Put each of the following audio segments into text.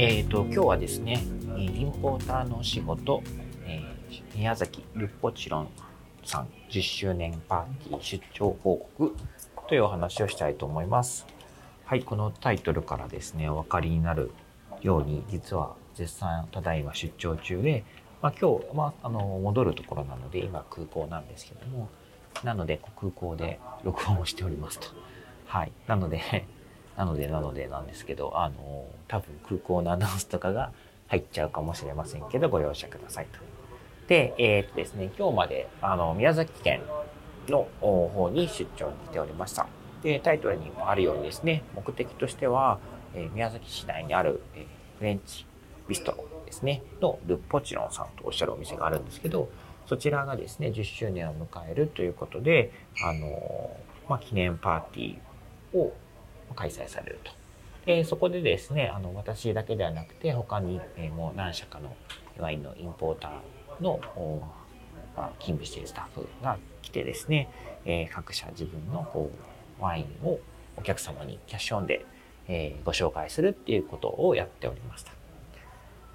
えーと、今日はですね、インポーターのお仕事、えー宮崎ルッポチロンさん10周年パーティー出張報告というお話をしたいと思います。はい、このタイトルからですね、お分かりになるように、実は絶賛ただいま出張中で、まあ、今日、まあ、あの戻るところなので、今空港なんですけども、なので空港で録音をしておりますと。はい、なので、なのでなのでなんですけど、あの、多分空港のアナウンスとかが入っちゃうかもしれませんけど、ご容赦くださいと。で、えーっとですね、今日まで、あの、宮崎県の方に出張に来ておりました。で、タイトルにもあるようにですね、目的としては、えー宮崎市内にある、えーフレンチビストロですね、のルッポチロンさんとおっしゃるお店があるんですけど、そちらがですね、10周年を迎えるということで、あの、まあ、記念パーティーを開催されると。で、そこでですね、あの、私だけではなくて、他に、えもう何社かのワインのインポーターの、まあ、勤務しているスタッフが来てですね、え各社自分のこうワインをお客様にキャッシュオンで、えご紹介するっていうことをやっておりました。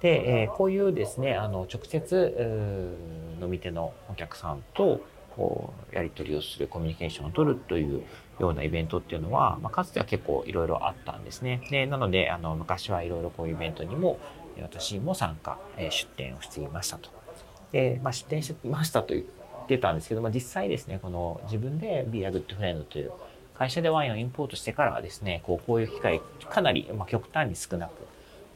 で、えこういうですね、あの、直接、飲み手のお客さんと、こう、やり取りをする、コミュニケーションを取るというようなイベントっていうのは、まあ、かつては結構いろいろあったんですね。で、なので、あの、昔はいろいろこういうイベントにも、私も参加、え出展をしていましたと。で、まあ、出展していましたと言ってたんですけど、まあ、実際ですね、この自分で Be a Good Friend という会社でワインをインポートしてからはですね、こうこういう機会かなり、まあ、極端に少なく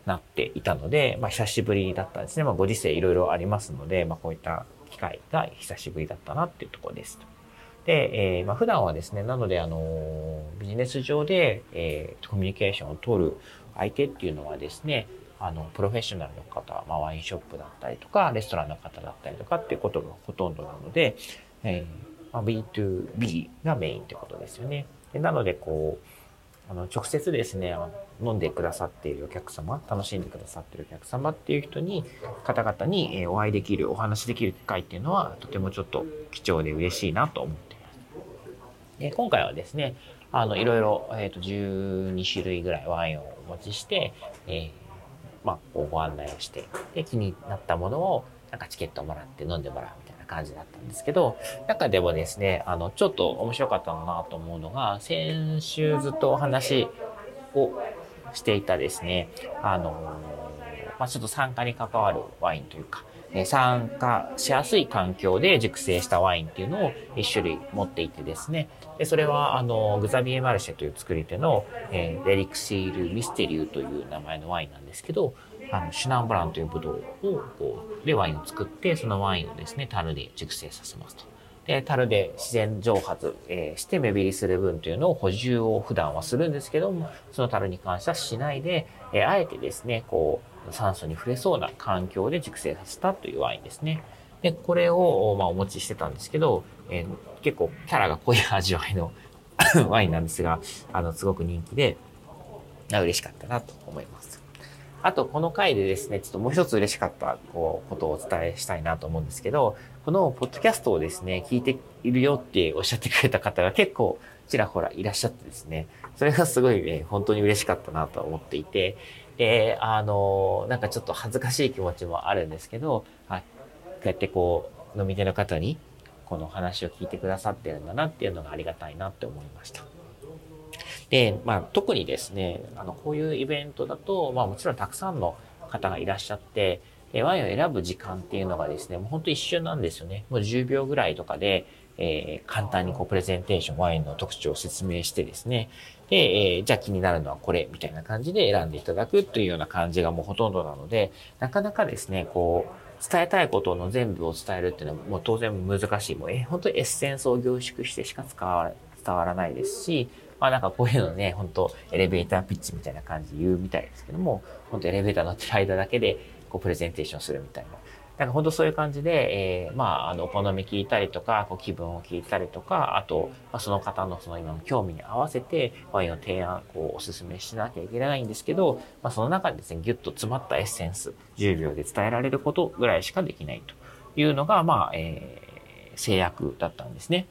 なっていたので、まあ、久しぶりだったんですね。まあ、ご時世いろいろありますので、まあ、こういった機会が久しぶりだったなっていうところです。で、えーまあ、普段はですね、なので、あの、ビジネス上で、えーコミュニケーションを取る相手っていうのはですね、あの、プロフェッショナルの方、まあ、ワインショップだったりとか、レストランの方だったりとかっていうことがほとんどなので、えーまあ、B2B がメインってことですよね。でなので、こう、あの、直接ですね、飲んでくださっているお客様、楽しんでくださっているお客様っていう人に、方々にお会いできる、お話しできる機会っていうのは、とてもちょっと貴重で嬉しいなと思って。で今回はですね、あの、いろいろ、えっ、と、12種類ぐらいワインをお持ちして、えーまあ、ご案内をして、で、気になったものを、なんかチケットをもらって飲んでもらうみたいな感じだったんですけど、中でもですね、あの、ちょっと面白かったなと思うのが、先週ずっとお話をしていたですね、あの、まあ、ちょっと参加に関わるワインというか、えー参加しやすい環境で熟成したワインっていうのを一種類持っていてですね、でそれは、あの、グザビエ・マルシェという作り手の、えーレリクシール・ミステリューという名前のワインなんですけど、あの、シュナンブランというブドウを、こう、でワインを作って、そのワインをですね、樽で熟成させますと。で、樽で自然蒸発、えーして目減りする分というのを補充を普段はするんですけども、その樽に関してはしないで、えーあえてですね、こう、酸素に触れそうな環境で熟成させたというワインですね。で、これを、まあ、お持ちしてたんですけど、えー結構キャラが濃い味わいの ワインなんですが、あの、すごく人気で、嬉しかったなと思います。あと、この回でですね、ちょっともう一つ嬉しかったこうことをお伝えしたいなと思うんですけど、このポッドキャストをですね、聞いているよっておっしゃってくれた方が結構ちらほらいらっしゃってですね、それがすごいね、本当に嬉しかったなと思っていて、で、あの、なんかちょっと恥ずかしい気持ちもあるんですけど、あこうやってこう、飲み手の方にこの話を聞いてくださってるんだなっていうのがありがたいなって思いました。で、まあ、特にですね、あの、こういうイベントだと、まあ、もちろんたくさんの方がいらっしゃって、でワインを選ぶ時間っていうのがですね、もう本当一瞬なんですよね。もう10秒ぐらいとかで、えー簡単にこうプレゼンテーション、ワインの特徴を説明してですね、で、えーじゃあ気になるのはこれみたいな感じで選んでいただくというような感じがもうほとんどなので、なかなかですね、こう、伝えたいことの全部を伝えるっていうのはもう当然難しい。もうえ本当にエッセンスを凝縮してしか使わ伝わらないですし、まあなんかこういうのね、本当エレベーターピッチみたいな感じで言うみたいですけども、本当エレベーター乗ってる間だけで、こうプレゼンテーションするみたいな。なんか本当そういう感じで、えー、まあ、あの、お好み聞いたりとか、こう気分を聞いたりとか、あと、まあ、その方のその今の興味に合わせて、ワインを提案、こう、お勧めしなきゃいけないんですけど、まあ、その中でですね、ギュッと詰まったエッセンス、10秒で伝えられることぐらいしかできないというのが、まあ、えー、制約だったんですね。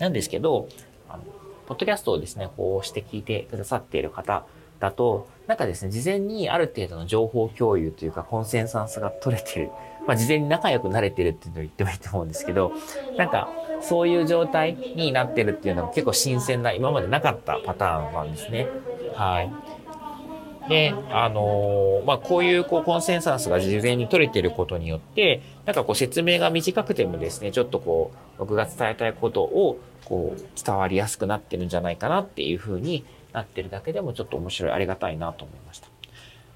なんですけど、あの、ポッドキャストをですね、こうして聞いてくださっている方だと、なんかですね、事前にある程度の情報共有というか、コンセンサスが取れてる。まあ、事前に仲良くなれてるっていうのを言ってもいいと思うんですけど、なんか、そういう状態になってるっていうのが結構新鮮な、今までなかったパターンなんですね。はい。で、あのー、まあ、こういうこうコンセンサスが事前に取れてることによって、なんかこう説明が短くてもですね、ちょっとこう、僕が伝えたいことをこう伝わりやすくなってるんじゃないかなっていうふうになってるだけでもちょっと面白い、ありがたいなと思いました。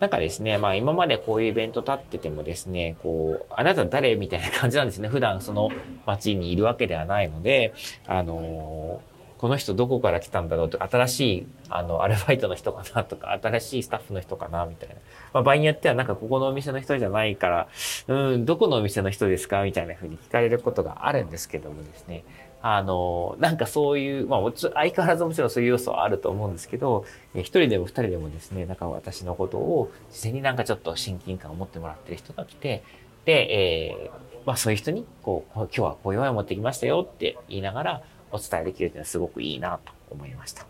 なんかですね、まあ今までこういうイベント立っててもですね、こう、あなた誰みたいな感じなんですね。普段その街にいるわけではないので、あのーこの人どこから来たんだろうとか、新しい、あの、アルバイトの人かなとか、新しいスタッフの人かなみたいな。まあ、場合によってはなんかここのお店の人じゃないから、うん、どこのお店の人ですかみたいな風に聞かれることがあるんですけどもですね。あの、なんかそういう、まあ、相変わらずもちろんそういう要素はあると思うんですけど、一人でも二人でもですね、なんか私のことを、事前になんかちょっと親近感を持ってもらってる人が来て、で、えー、まあそういう人に、こう、今日はこういうワイン持ってきましたよって言いながら、お伝えできるっていうのはすごくいいなと思いました。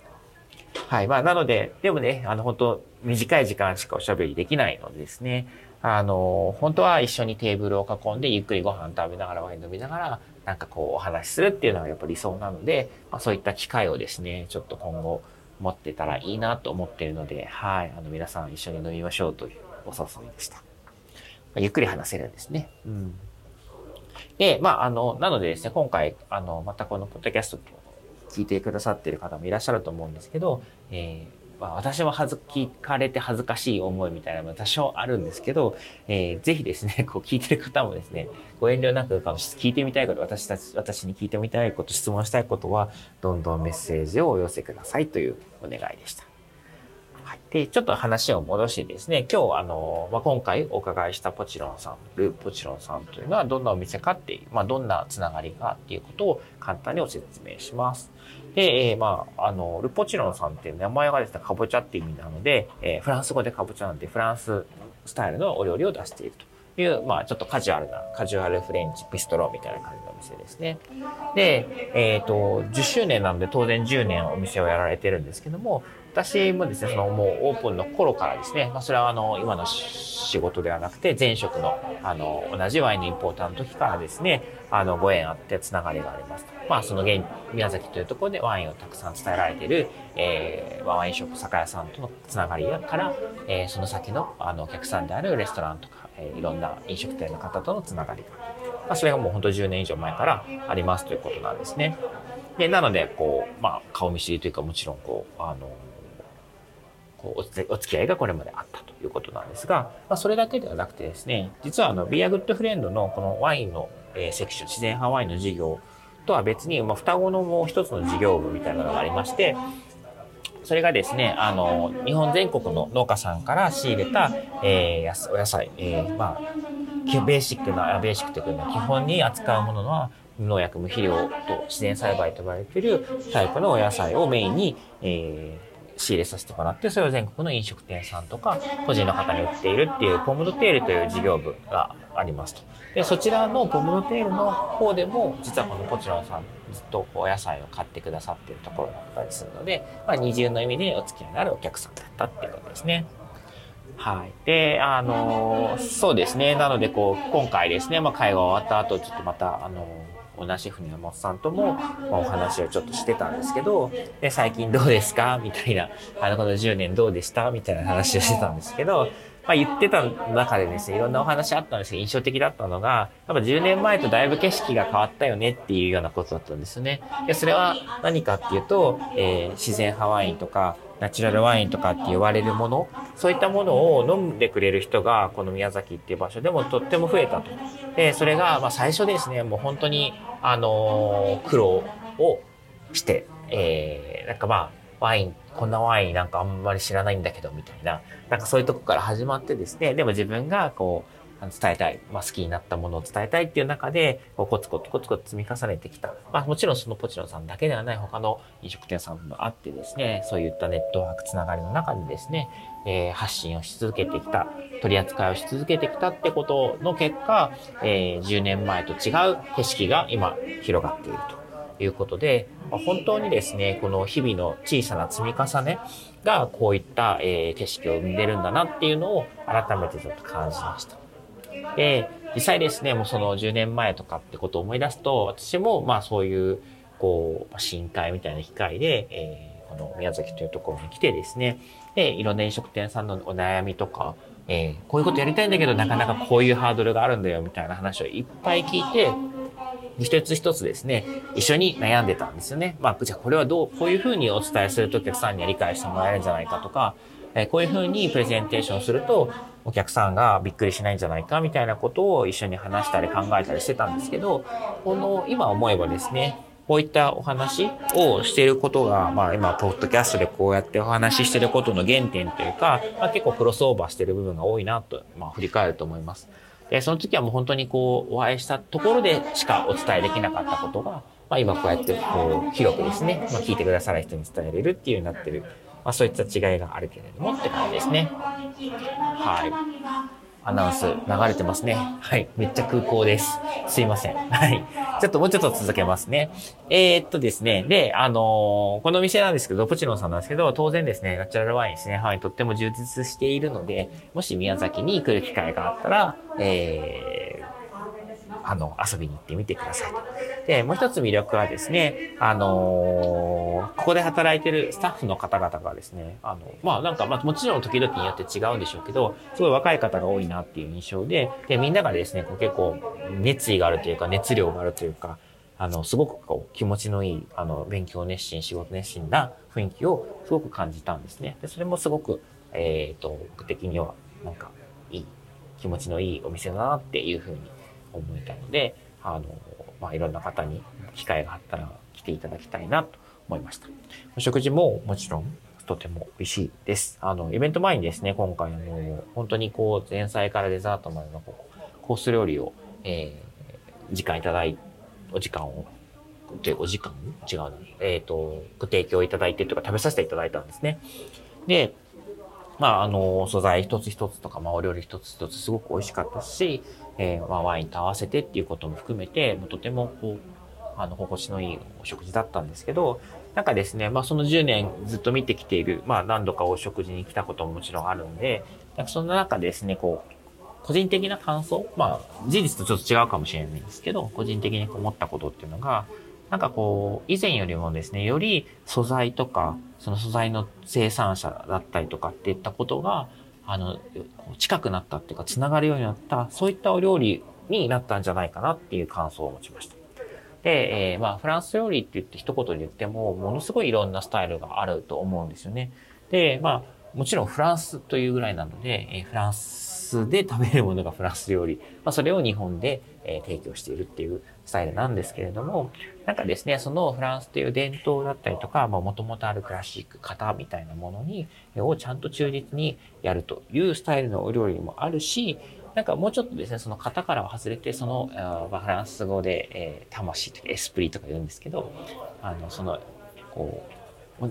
はい。まあ、なので、でもね、あの、本当短い時間しかおしゃべりできないのでですね、あの、本当は一緒にテーブルを囲んでゆっくりご飯食べながらワイン飲みながら、なんかこうお話しするっていうのがやっぱり理想なので、まあ、そういった機会をですね、ちょっと今後持ってたらいいなと思っているので、はい。あの、皆さん一緒に飲みましょうというお誘いでした。まあ、ゆっくり話せるんですね。うん。で、まあ、あの、なのでですね、今回、あの、またこのポッドキャスト聞いてくださっている方もいらっしゃると思うんですけど、えー、まあ、私は恥ず、聞かれて恥ずかしい思いみたいなのも多少あるんですけど、えー、ぜひですね、こう聞いてる方もですね、ご遠慮なく聞いてみたいこと、私たち、私に聞いてみたいこと、質問したいことは、どんどんメッセージをお寄せくださいというお願いでした。はいで、ちょっと話を戻してですね、今日あの、まあ、今回お伺いしたポチロンさん、ルーポチロンさんというのはどんなお店かっていう、まあ、どんなつながりかっていうことを簡単にご説明します。で、えー、まあ、あの、ルポチロンさんっていう名前がですね、かぼちゃっていう意味なので、えー、フランス語でかぼちゃなんで、フランススタイルのお料理を出しているという、まあ、ちょっとカジュアルな、カジュアルフレンチビストロみたいな感じのお店ですね。で、えっ、ー、と、10周年なので当然10年お店をやられてるんですけども、私もですね、そのもうオープンの頃からですね、まあ、それはあの、今の仕事ではなくて、前職の、あの、同じワインのインポーターの時からですね、あの、ご縁あってつながりがあります。まあ、その現、宮崎というところでワインをたくさん伝えられている、えー、ワインショップ酒屋さんとのつながりから、えー、その先の、あの、お客さんであるレストランとか、えー、いろんな飲食店の方とのつながりが、まあ、それがもう本当10年以上前からありますということなんですね。で、なので、こう、まあ、顔見知りというか、もちろん、こう、あの、お付き合いがこれまであったということなんですが、まあ、それだけではなくてですね、実はあの、ビアグッドフレンドのこのワインの、え、セクション、自然派ワインの事業とは別に、まあ、双子のもう一つの事業部みたいなのがありまして、それがですね、あの、日本全国の農家さんから仕入れた、えー、お野菜、えー、まあ、ベーシックな、ベーシックというか、基本に扱うものは、無農薬無肥料と自然栽培と呼ばれているタイプのお野菜をメインに、えー、仕入れさせてもらって、それを全国の飲食店さんとか、個人の方に売っているっていうポムドテールという事業部がありますと。で、そちらのポムドテールの方でも、実はこのポチロンさんずっとお野菜を買ってくださっているところだったりするので、まあ、二重の意味でお付き合いのあるお客さんだったっていうことですね。はい。で、あの、そうですね。なので、こう、今回ですね、まあ、会話終わった後、ちょっとまた、あの、オーナーシェフの山本さんとも、ま、お話をちょっとしてたんですけど、で、最近どうですか？みたいな、あの、この10年どうでした？みたいな話をしてたんですけど、まあ、言ってた中でですね、いろんなお話あったんですけど、印象的だったのが、やっぱ10年前とだいぶ景色が変わったよねっていうようなことだったんですよね。で、それは何かっていうと、えー、自然派ワインとか、ナチュラルワインとかって言われるもの、そういったものを飲んでくれる人が、この宮崎っていう場所でもとっても増えたと。で、それが、まあ最初ですね、もう本当に、あのー、苦労をして、えーなんかまあ、ワイン、こんなワインなんかあんまり知らないんだけど、みたいな、なんかそういうとこから始まってですね、でも自分がこう、伝えたい、まあ、好きになったものを伝えたいっていう中で、こうコツコツコツコツ積み重ねてきた。まあ、もちろんそのポチロさんだけではない他の飲食店さんもあってですね、そういったネットワークつながりの中でですね、えー、発信をし続けてきた、取り扱いをし続けてきたってことの結果、えー、10年前と違う景色が今広がっているということで、まあ、本当にですね、この日々の小さな積み重ねがこういった、えー、景色を生んでるんだなっていうのを改めてちょっと感じました。で、実際ですね、もうその10年前とかってことを思い出すと、私もまあそういう、こう、深海みたいな機会で、えー、この宮崎というところに来てですね、で、いろんな飲食店さんのお悩みとか、えー、こういうことやりたいんだけど、なかなかこういうハードルがあるんだよ、みたいな話をいっぱい聞いて、一つ一つですね、一緒に悩んでたんですよね。まあ、じゃあこれはどう、こういうふうにお伝えするとお客さんには理解してもらえるんじゃないかとか、えこういうふうにプレゼンテーションすると、お客さんがびっくりしないんじゃないかみたいなことを一緒に話したり考えたりしてたんですけど、この今思えばですね、こういったお話をしていることが、まあ今、ポッドキャストでこうやってお話ししてることの原点というか、まあ、結構クロスオーバーしてる部分が多いなと、まあ振り返ると思います。で、その時はもう本当にこう、お会いしたところでしかお伝えできなかったことが、まあ今こうやってこう、広くですね、まあ聞いてくださる人に伝えれるっていうようになってるまあ、そういった違いがあるけれどもって感じですね。はい。アナウンス流れてますね。はい。めっちゃ空港です。すいません。はい。ちょっともうちょっと続けますね。えー、っとですね。で、あのー、この店なんですけど、ポチロンさんなんですけど、当然ですね、ナチュラルワインですね。はい。とっても充実しているので、もし宮崎に来る機会があったら、えー、あの、遊びに行ってみてくださいと。で、もう一つ魅力はですね、あのー、ここで働いてるスタッフの方々がですね、あの、まあなんか、まあもちろん時々によって違うんでしょうけど、すごい若い方が多いなっていう印象で、で、みんながですね、こう結構熱意があるというか、熱量があるというか、あの、すごくこう気持ちのいい、あの、勉強熱心、仕事熱心な雰囲気をすごく感じたんですね。で、それもすごく、えっ、ー、と、僕的には、なんか、いい、気持ちのいいお店だなっていうふうに思えたので、あの、まあ、いろんな方に機会があったら来ていただきたいなと思いました。お食事ももちろんとても美味しいです。あの、イベント前にですね、今回あの、本当にこう、前菜からデザートまでのコース料理を、えー、時間いただい、お時間を、で、お時間？違うな。えっ、ー、と、ご提供いただいてとか食べさせていただいたんですね。で、まあ、あの、素材一つ一つとか、まあ、お料理一つ一つすごく美味しかったし、えー、まあ、ワインと合わせてっていうことも含めて、もうとてもこう、あの、心地のいいお食事だったんですけど、なんかですね、まあ、その10年ずっと見てきている、まあ、何度かお食事に来たことももちろんあるんで、なんかその中ですね、こう、個人的な感想、まあ、事実とちょっと違うかもしれないんですけど、個人的に思ったことっていうのが、なんかこう、以前よりもですね、より素材とか、その素材の生産者だったりとかっていったことが、あの、近くなったっていうか、つながるようになった、そういったお料理になったんじゃないかなっていう感想を持ちました。で、えー、まあ、フランス料理って言って一言で言っても、ものすごいいろんなスタイルがあると思うんですよね。で、まあ、もちろんフランスというぐらいなので、えー、フランスで食べるものがフランス料理、まあ、それを日本で、えー、提供しているっていうスタイルなんですけれども、なんかですね、そのフランスという伝統だったりとか、もともとあるクラシック型みたいなものに、をちゃんと忠実にやるというスタイルのお料理もあるし、なんかもうちょっとですね、その型からは外れて、その、あフランス語で、えー、魂とかエスプリとか言うんですけど、あの、その、こう、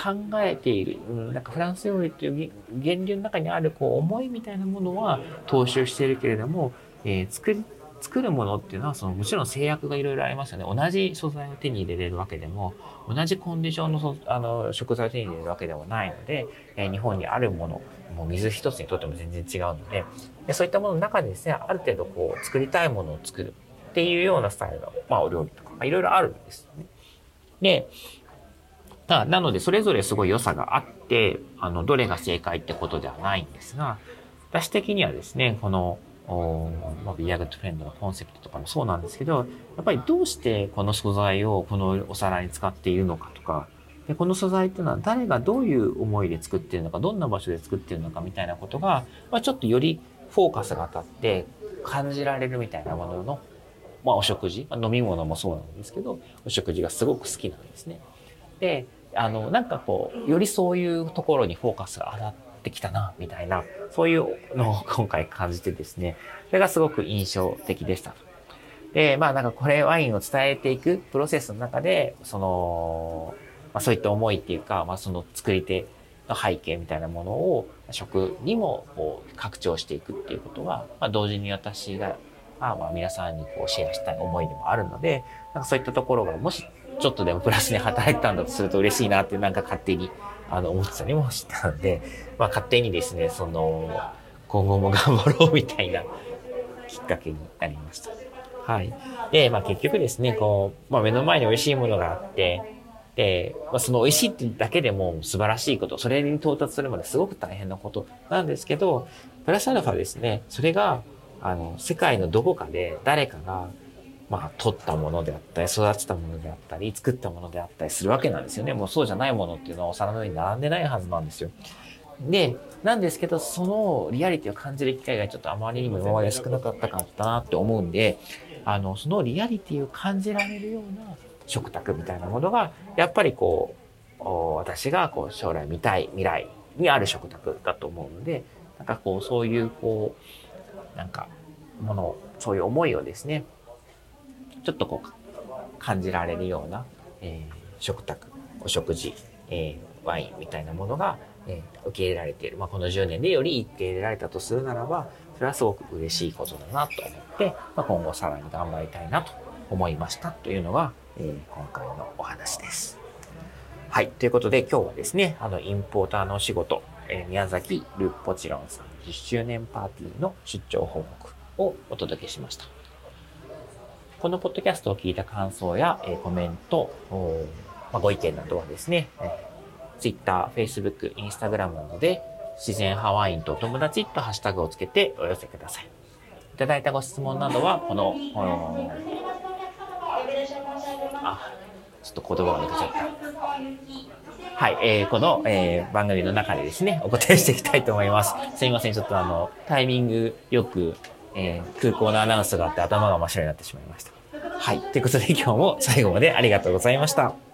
考えている、なんかフランス料理という源流の中にあるこう思いみたいなものは踏襲しているけれども、えー、作り作るものっていうのは、その、もちろん制約がいろいろありますよね。同じ素材を手に入れれるわけでも、同じコンディションのあの食材を手に入れるわけではないので、えー、日本にあるもの、もう水一つにとっても全然違うのでで、そういったものの中でですね、ある程度こう、作りたいものを作るっていうようなスタイルの、まあ、お料理とか、まあ、いろいろあるんですよね。で、だなので、それぞれすごい良さがあって、あの、どれが正解ってことではないんですが、私的にはですね、この、まあ、ビアグッドフレンドのコンセプトとかもそうなんですけど、やっぱりどうしてこの素材をこのお皿に使っているのかとか、でこの素材っていうのは誰がどういう思いで作っているのか、どんな場所で作っているのかみたいなことが、まあ、ちょっとよりフォーカスが当たって感じられるみたいなものの、まあ、お食事、ま、飲み物もそうなんですけど、お食事がすごく好きなんですね。で、あの、なんかこう、よりそういうところにフォーカスが当たってきたな、みたいな、そういうのを 今回感じてですね、それがすごく印象的でした。で、まあなんかこれワインを伝えていくプロセスの中で、その、まあそういった思いっていうか、まあその作り手の背景みたいなものを食にもこう拡張していくっていうことは、まあ同時に私が、まあま皆さんにこうシェアしたい思いでもあるので、なんかそういったところがもしちょっとでもプラスに働いてたんだとすると嬉しいなってなんか勝手にあの思ってたりもしたので、まあ勝手にですね、その今後も頑張ろうみたいなきっかけになりました。はい。で、まあ結局ですね、こう、まあ目の前に美味しいものがあって、で、まあ、その美味しいってだけでも素晴らしいこと、それに到達するまですごく大変なことなんですけど、プラスアルファですね、それが、あの、世界のどこかで誰かが、まあ、取ったものであったり、育てたものであったり、作ったものであったりするわけなんですよね。もうそうじゃないものっていうのはお皿の上に並んでないはずなんですよ。で、なんですけど、そのリアリティを感じる機会がちょっとあまりにも今まで少なかったかったなって思うんで、あの、そのリアリティを感じられるような食卓みたいなものが、やっぱりこう、私がこう将来見たい未来にある食卓だと思うので、なんかこう、そういうこう、なんか、もの、そういう思いをですね、ちょっとこう、感じられるような、えー、食卓、お食事、えー、ワインみたいなものが、えー、受け入れられている。まあ、この10年でより受け入れられたとするならば、それはすごく嬉しいことだなと思って、まあ、今後さらに頑張りたいなと思いましたというのが、えー、今回のお話です。はい。ということで今日はですね、あの、インポーターのお仕事、えー、宮崎ルッポチロンさん10周年パーティーの出張報告をお届けしました。このポッドキャストを聞いた感想や、えー、コメント、まあ、ご意見などはですね、えー、Twitter、Facebook、Instagram などで自然ハワインと友達とハッシュタグをつけてお寄せください。いただいたご質問などは、この、あ、ちょっと言葉が抜けちゃった。はい、えー、この、えー、番組の中でですね、お答えしていきたいと思います。すいません、ちょっとあの、タイミングよく、えー、空港のアナウンスがあって頭が真っ白になってしまいました。はい、ということで今日も最後までありがとうございました。